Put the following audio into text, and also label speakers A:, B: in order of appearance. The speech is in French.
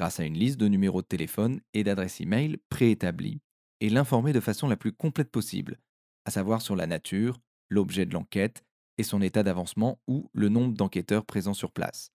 A: grâce à une liste de numéros de téléphone et d'adresses e-mail préétablis, et l'informer de façon la plus complète possible, à savoir sur la nature, l'objet de l'enquête et son état d'avancement ou le nombre d'enquêteurs présents sur place.